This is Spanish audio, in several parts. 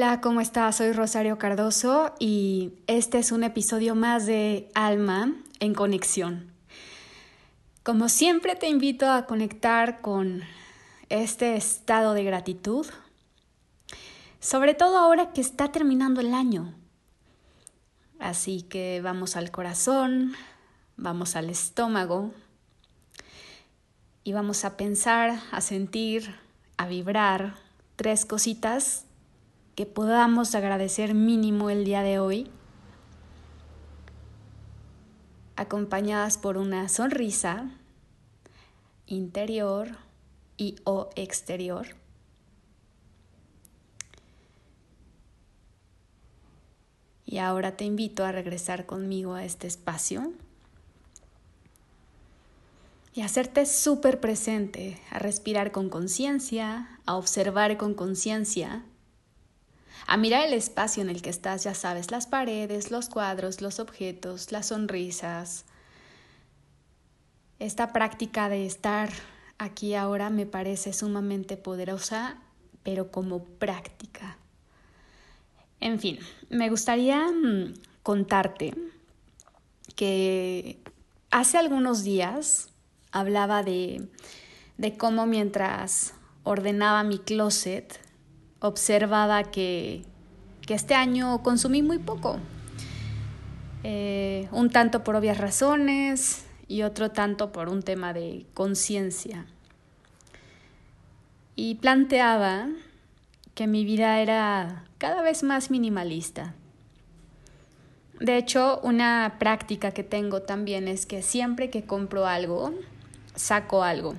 Hola, ¿cómo estás? Soy Rosario Cardoso y este es un episodio más de Alma en Conexión. Como siempre te invito a conectar con este estado de gratitud, sobre todo ahora que está terminando el año. Así que vamos al corazón, vamos al estómago y vamos a pensar, a sentir, a vibrar tres cositas que podamos agradecer mínimo el día de hoy, acompañadas por una sonrisa interior y o exterior. Y ahora te invito a regresar conmigo a este espacio y hacerte súper presente, a respirar con conciencia, a observar con conciencia a mirar el espacio en el que estás, ya sabes, las paredes, los cuadros, los objetos, las sonrisas. Esta práctica de estar aquí ahora me parece sumamente poderosa, pero como práctica. En fin, me gustaría mm, contarte que hace algunos días hablaba de, de cómo mientras ordenaba mi closet, observaba que, este año consumí muy poco. Eh, un tanto por obvias razones y otro tanto por un tema de conciencia. Y planteaba que mi vida era cada vez más minimalista. De hecho, una práctica que tengo también es que siempre que compro algo, saco algo.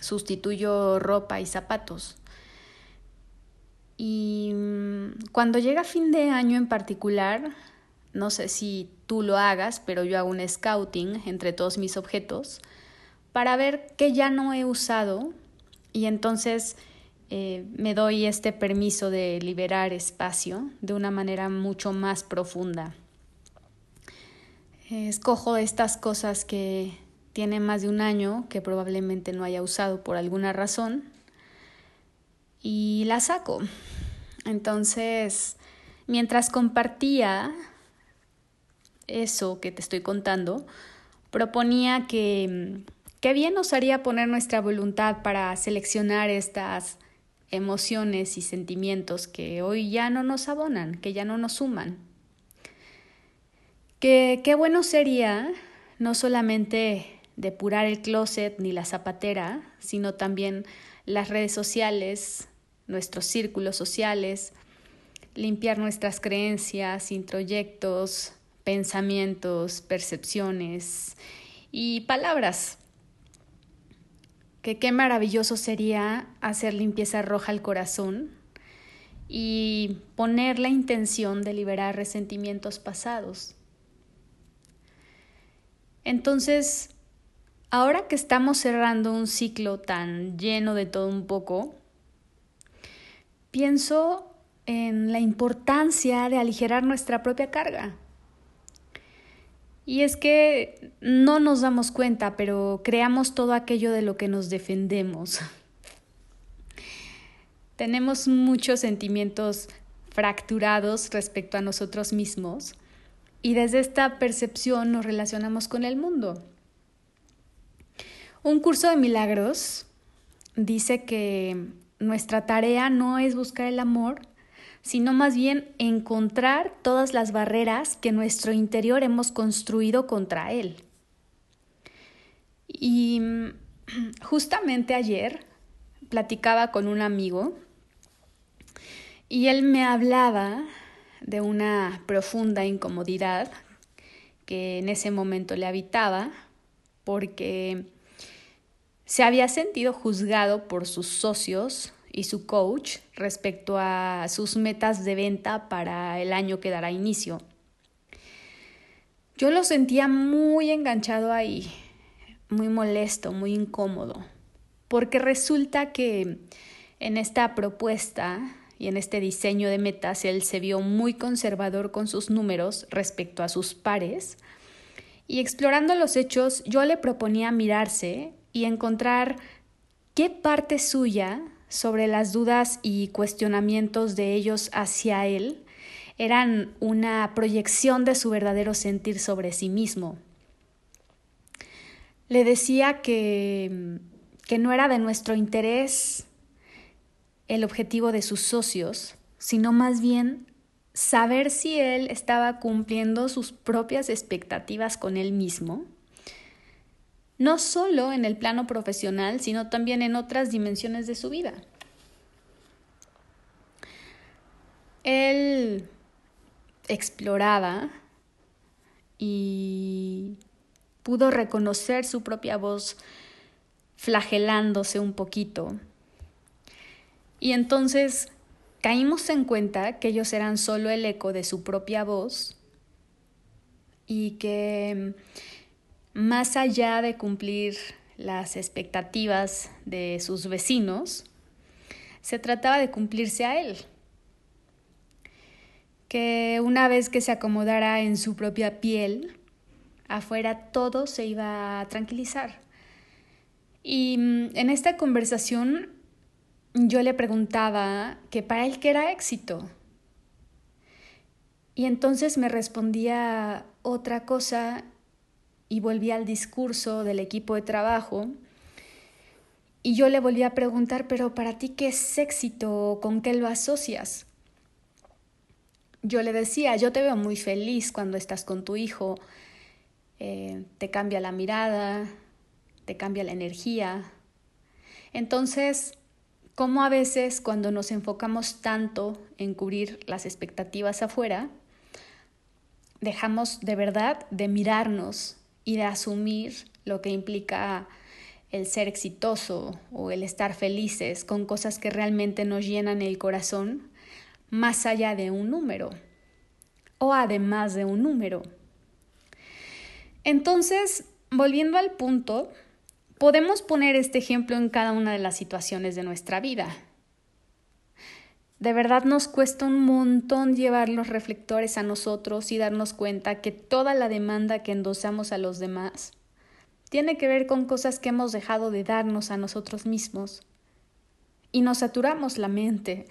Sustituyo ropa y zapatos. Y mm, cuando llega fin de año en particular, no sé si tú lo hagas, pero yo hago un scouting entre todos mis objetos para ver qué ya no he usado y entonces eh, me doy este permiso de liberar espacio de una manera mucho más profunda. Escojo estas cosas que tienen más de un año, que probablemente no haya usado por alguna razón, y la saco. Entonces, mientras compartía eso que te estoy contando, proponía que qué bien nos haría poner nuestra voluntad para seleccionar estas emociones y sentimientos que hoy ya no nos abonan, que ya no nos suman. Que qué bueno sería no solamente depurar el closet ni la zapatera, sino también las redes sociales, nuestros círculos sociales, limpiar nuestras creencias, introyectos, pensamientos, percepciones y palabras. Que qué maravilloso sería hacer limpieza roja al corazón y poner la intención de liberar resentimientos pasados. Entonces, ahora que estamos cerrando un ciclo tan lleno de todo un poco, pienso en la importancia de aligerar nuestra propia carga. Y es que no nos damos cuenta, pero creamos todo aquello de lo que nos defendemos. Tenemos muchos sentimientos fracturados respecto a nosotros mismos y desde esta percepción nos relacionamos con el mundo. Un curso de milagros dice que nuestra tarea no es buscar el amor, sino más bien encontrar todas las barreras que nuestro interior hemos construido contra él. Y mm, justamente ayer platicaba con un amigo y él me hablaba de una profunda incomodidad que en ese momento le habitaba porque se había sentido juzgado por sus socios y su coach respecto a sus metas de venta para el año que dará inicio. Yo lo sentía muy enganchado ahí, muy molesto, muy incómodo, porque resulta que en esta propuesta y en este diseño de metas él se vio muy conservador con sus números respecto a sus pares, y explorando los hechos yo le proponía mirarse y encontrar qué parte suya sobre las dudas y cuestionamientos de ellos hacia él eran una proyección de su verdadero sentir sobre sí mismo. Le decía que, que no era de nuestro interés el objetivo de sus socios, sino más bien saber si él estaba cumpliendo sus propias expectativas con él mismo, no solo en el plano profesional, sino también en otras dimensiones de su vida. Él exploraba y pudo reconocer su propia voz flagelándose un poquito. Y entonces caímos en cuenta que ellos eran solo el eco de su propia voz y que más allá de cumplir las expectativas de sus vecinos, se trataba de cumplirse a él. Que una vez que se acomodara en su propia piel, afuera todo se iba a tranquilizar. Y mm, en esta conversación yo le preguntaba que para él qué era éxito. Y entonces me respondía otra cosa y volví al discurso del equipo de trabajo. Y yo le volví a preguntar, pero para ti qué es éxito, con qué lo asocias. Yo le decía, yo te veo muy feliz cuando estás con tu hijo, eh, te cambia la mirada, te cambia la energía. Entonces, cómo a veces cuando nos enfocamos tanto en cubrir las expectativas afuera, dejamos de verdad de mirarnos y de asumir lo que implica el ser exitoso o el estar felices con cosas que realmente nos llenan el corazón más allá de un número o además de un número. Entonces, volviendo al punto, Podemos poner este ejemplo en cada una de las situaciones de nuestra vida. De verdad nos cuesta un montón llevar los reflectores a nosotros y darnos cuenta que toda la demanda que endosamos a los demás tiene que ver con cosas que hemos dejado de darnos a nosotros mismos. Y nos saturamos la mente,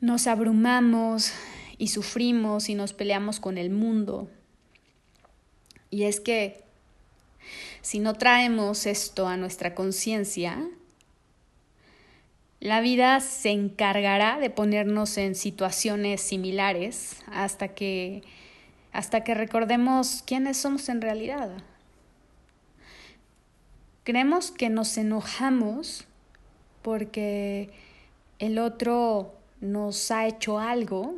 nos abrumamos y sufrimos y nos peleamos con el mundo. Y es que si no traemos esto a nuestra conciencia, la vida se encargará de ponernos en situaciones similares hasta que hasta que recordemos quiénes somos en realidad. Creemos que nos enojamos porque el otro nos ha hecho algo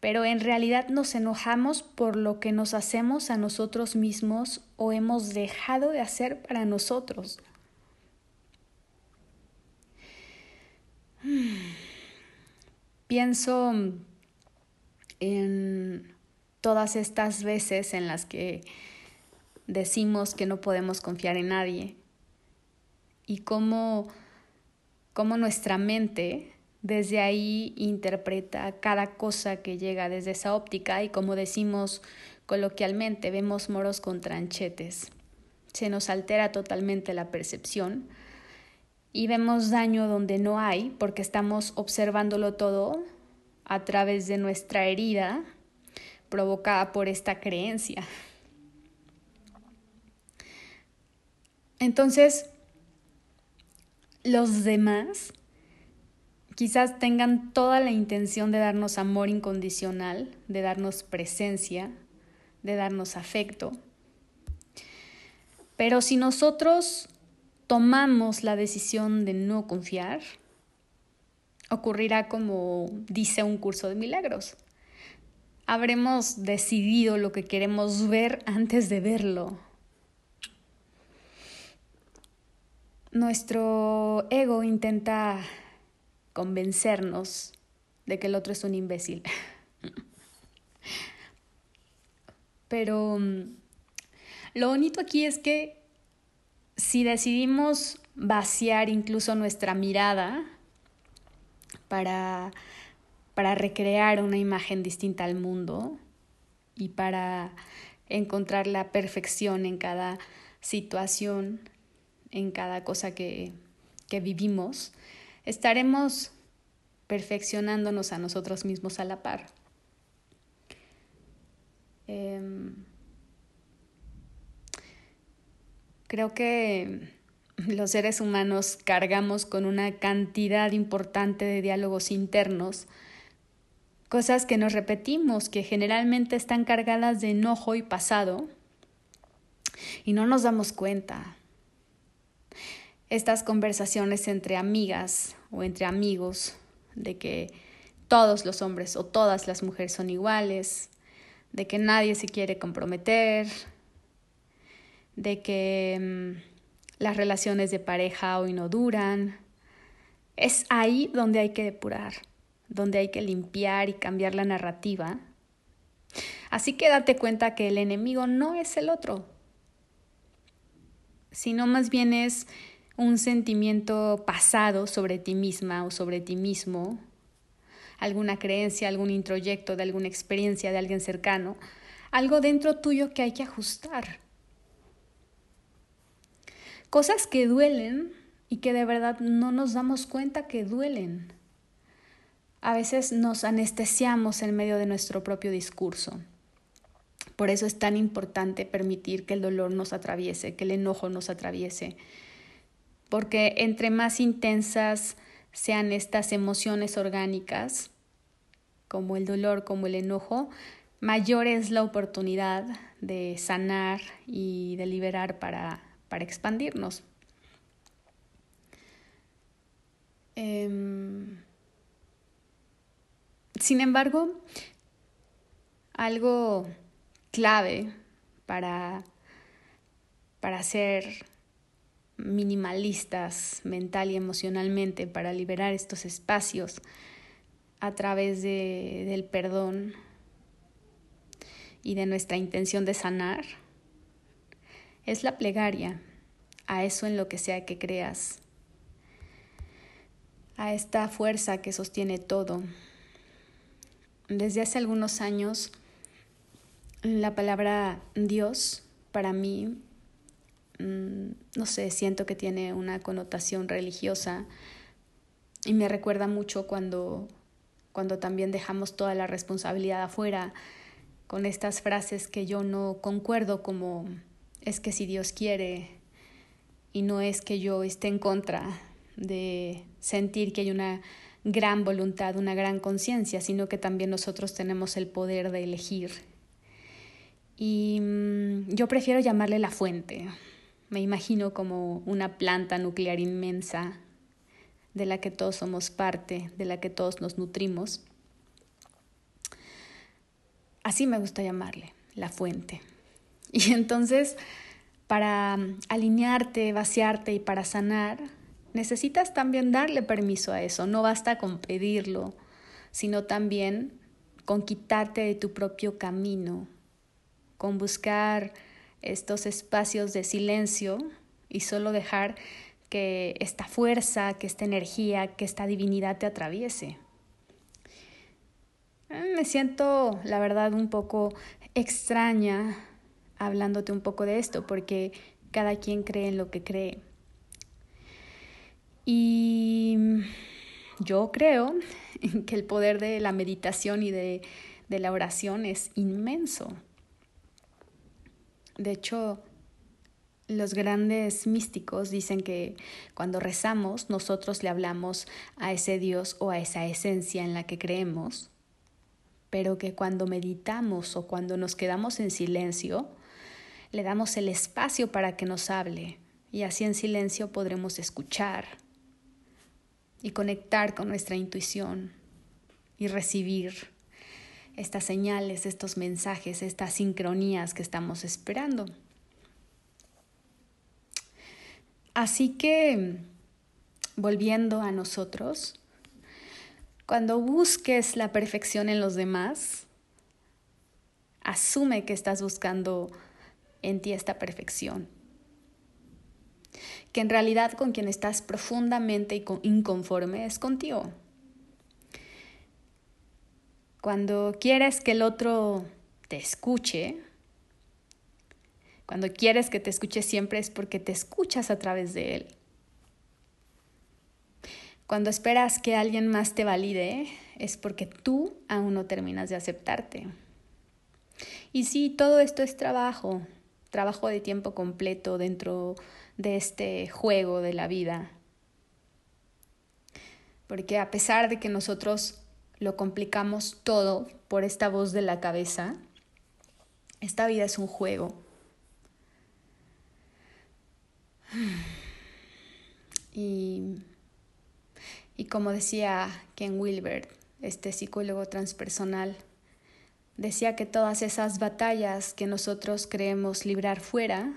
pero en realidad nos enojamos por lo que nos hacemos a nosotros mismos o hemos dejado de hacer para nosotros. Pienso en todas estas veces en las que decimos que no podemos confiar en nadie y cómo, cómo nuestra mente desde ahí interpreta cada cosa que llega desde esa óptica y como decimos coloquialmente, vemos moros con tranchetes. Se nos altera totalmente la percepción y vemos daño donde no hay porque estamos observándolo todo a través de nuestra herida provocada por esta creencia. Entonces, los demás quizás tengan toda la intención de darnos amor incondicional, de darnos presencia, de darnos afecto. Pero si nosotros tomamos la decisión de no confiar, ocurrirá como dice un curso de milagros. Habremos decidido lo que queremos ver antes de verlo. Nuestro ego intenta convencernos de que el otro es un imbécil. Pero mm, lo bonito aquí es que si decidimos vaciar incluso nuestra mirada para, para recrear una imagen distinta al mundo y para encontrar la perfección en cada situación, en cada cosa que, que vivimos, estaremos perfeccionándonos a nosotros mismos a la par. Em, creo que los seres humanos cargamos con una cantidad importante de diálogos internos, cosas que nos repetimos, que generalmente están cargadas de enojo y pasado, y no nos damos cuenta. Estas conversaciones entre amigas o entre amigos de que todos los hombres o todas las mujeres son iguales, de que nadie se quiere comprometer, de que mm, las relaciones de pareja hoy no duran. Es ahí donde hay que depurar, donde hay que limpiar y cambiar la narrativa. Así que date cuenta que el enemigo no es el otro, sino más bien es un sentimiento pasado sobre ti misma o sobre ti mismo, alguna creencia, algún introyecto de alguna experiencia de alguien cercano, algo dentro tuyo que hay que ajustar. Cosas que duelen y que de verdad no nos damos cuenta que duelen. A veces nos anestesiamos en medio de nuestro propio discurso. Por eso es tan importante permitir que el dolor nos atraviese, que el enojo nos atraviese, porque entre más intensas sean estas emociones orgánicas, como el dolor, como el enojo, mayor es la oportunidad de sanar y de liberar para, para expandirnos. Em, sin embargo, algo clave para, para ser minimalistas mental y emocionalmente para liberar estos espacios a través de, del perdón y de nuestra intención de sanar es la plegaria. A eso en lo que sea que creas, a esta fuerza que sostiene todo. Desde hace algunos años, la palabra Dios para mí Mm, no sé, siento que tiene una connotación religiosa. Y me recuerda mucho cuando, cuando también dejamos toda la responsabilidad afuera con estas frases que yo no concuerdo como es que si Dios quiere y no es que yo esté en contra de sentir que hay una gran voluntad, una gran conciencia, sino que también nosotros tenemos el poder de elegir. Y mm, yo prefiero llamarle la fuente, me imagino como una planta nuclear inmensa de la que todos somos parte, de la que todos nos nutrimos. Así me gusta llamarle, la fuente. Y entonces, para alinearte, vaciarte y para sanar, necesitas también darle permiso a eso. No basta con pedirlo, sino también con quitarte de tu propio camino, con buscar estos espacios de silencio y solo dejar que esta fuerza, que esta energía, que esta divinidad te atraviese. Eh, me siento, la verdad, un poco extraña hablándote un poco de esto, porque cada quien cree en lo que cree. Y yo creo que el poder de la meditación y de, de la oración es inmenso. De hecho, los grandes místicos dicen que cuando rezamos nosotros le hablamos a ese Dios o a esa esencia en la que creemos, pero que cuando meditamos o cuando nos quedamos en silencio, le damos el espacio para que nos hable y así en silencio podremos escuchar y conectar con nuestra intuición y recibir estas señales, estos mensajes, estas sincronías que estamos esperando. Así que, volviendo a nosotros, cuando busques la perfección en los demás, asume que estás buscando en ti esta perfección. Que en realidad con quien estás profundamente inconforme es contigo. Cuando quieres que el otro te escuche, cuando quieres que te escuche siempre es porque te escuchas a través de él. Cuando esperas que alguien más te valide, es porque tú aún no terminas de aceptarte. Y sí, todo esto es trabajo, trabajo de tiempo completo dentro de este juego de la vida. Porque a pesar de que nosotros lo complicamos todo por esta voz de la cabeza, esta vida es un juego. Y, y como decía Ken Wilber, este psicólogo transpersonal, decía que todas esas batallas que nosotros creemos librar fuera,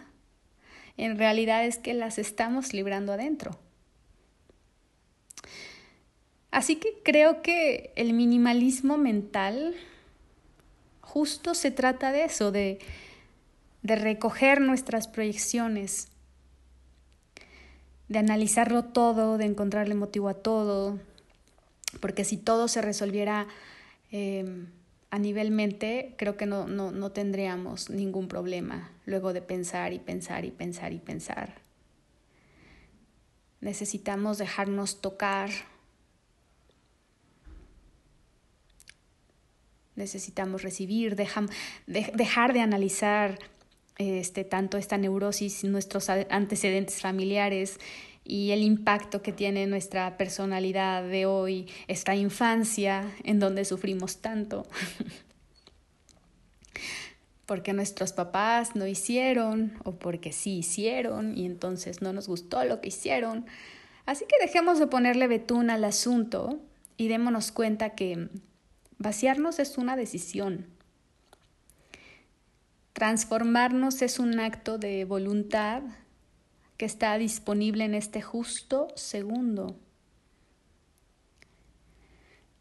en realidad es que las estamos librando adentro. Así que creo que el minimalismo mental justo se trata de eso, de, de recoger nuestras proyecciones, de analizarlo todo, de encontrarle motivo a todo, porque si todo se resolviera eh, a nivel mente, creo que no, no, no tendríamos ningún problema luego de pensar y pensar y pensar y pensar. Necesitamos dejarnos tocar. Necesitamos recibir, dejar de analizar este, tanto esta neurosis, nuestros antecedentes familiares y el impacto que tiene nuestra personalidad de hoy, esta infancia en donde sufrimos tanto. porque nuestros papás no hicieron o porque sí hicieron y entonces no nos gustó lo que hicieron. Así que dejemos de ponerle betún al asunto y démonos cuenta que vaciarnos es una decisión Transformarnos es un acto de voluntad que está disponible en este justo segundo.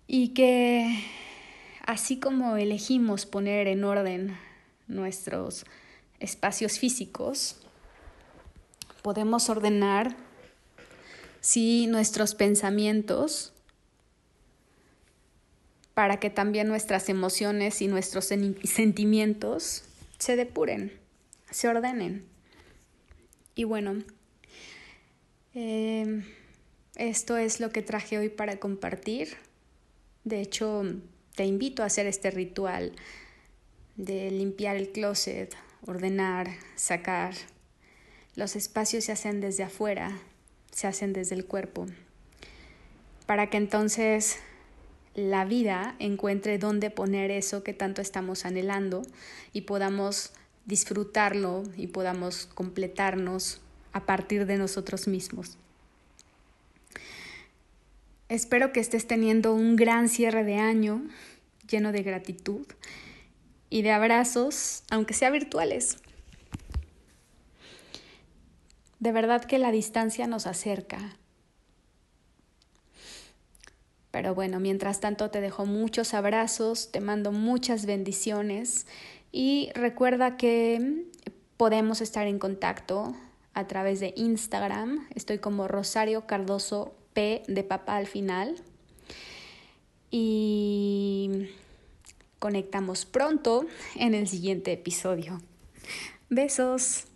Y que así como elegimos poner en orden nuestros espacios físicos, podemos ordenar sí nuestros pensamientos para que también nuestras emociones y nuestros sentimientos se depuren, se ordenen. Y bueno, em, esto es lo que traje hoy para compartir. De hecho, te invito a hacer este ritual de limpiar el closet, ordenar, sacar. Los espacios se hacen desde afuera, se hacen desde el cuerpo, para que entonces la vida encuentre dónde poner eso que tanto estamos anhelando y podamos disfrutarlo y podamos completarnos a partir de nosotros mismos. Espero que estés teniendo un gran cierre de año lleno de gratitud y de abrazos, aunque sea virtuales. De verdad que la distancia nos acerca pero bueno, mientras tanto te dejo muchos abrazos, te mando muchas bendiciones y recuerda que podemos estar en contacto a través de Instagram. Estoy como Rosario Cardoso P de papá al final. Y conectamos pronto en el siguiente episodio. Besos.